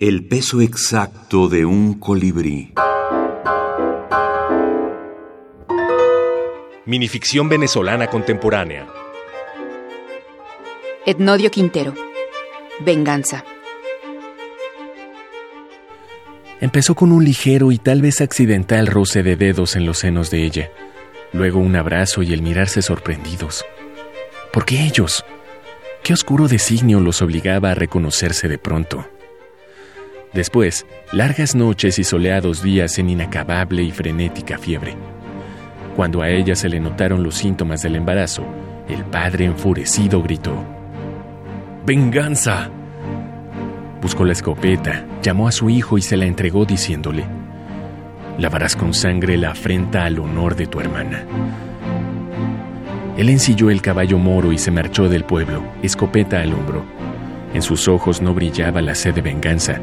El peso exacto de un colibrí. Minificción venezolana contemporánea. Etnodio Quintero. Venganza. Empezó con un ligero y tal vez accidental roce de dedos en los senos de ella, luego un abrazo y el mirarse sorprendidos. ¿Por qué ellos? ¿Qué oscuro designio los obligaba a reconocerse de pronto? Después, largas noches y soleados días en inacabable y frenética fiebre. Cuando a ella se le notaron los síntomas del embarazo, el padre enfurecido gritó, ¡Venganza! Buscó la escopeta, llamó a su hijo y se la entregó diciéndole, lavarás con sangre la afrenta al honor de tu hermana. Él ensilló el caballo moro y se marchó del pueblo, escopeta al hombro. En sus ojos no brillaba la sed de venganza,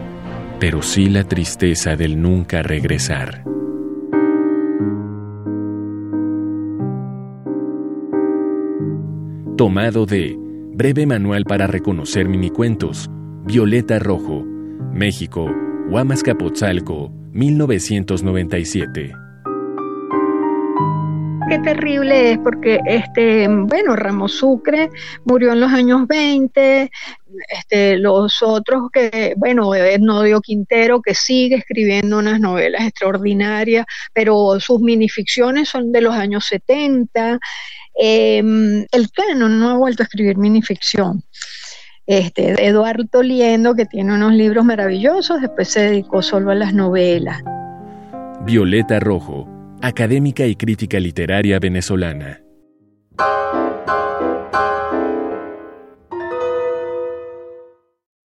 pero sí la tristeza del nunca regresar. Tomado de Breve Manual para reconocer minicuentos, Violeta Rojo, México, Huamascapotzalco, 1997. Qué terrible es porque, este, bueno, Ramos Sucre murió en los años 20, este, los otros que, bueno, Ednodio Quintero que sigue escribiendo unas novelas extraordinarias, pero sus minificciones son de los años 70. Em, el canon no ha vuelto a escribir minificción. Este, Eduardo Liendo, que tiene unos libros maravillosos, después se dedicó solo a las novelas. Violeta Rojo, académica y crítica literaria venezolana.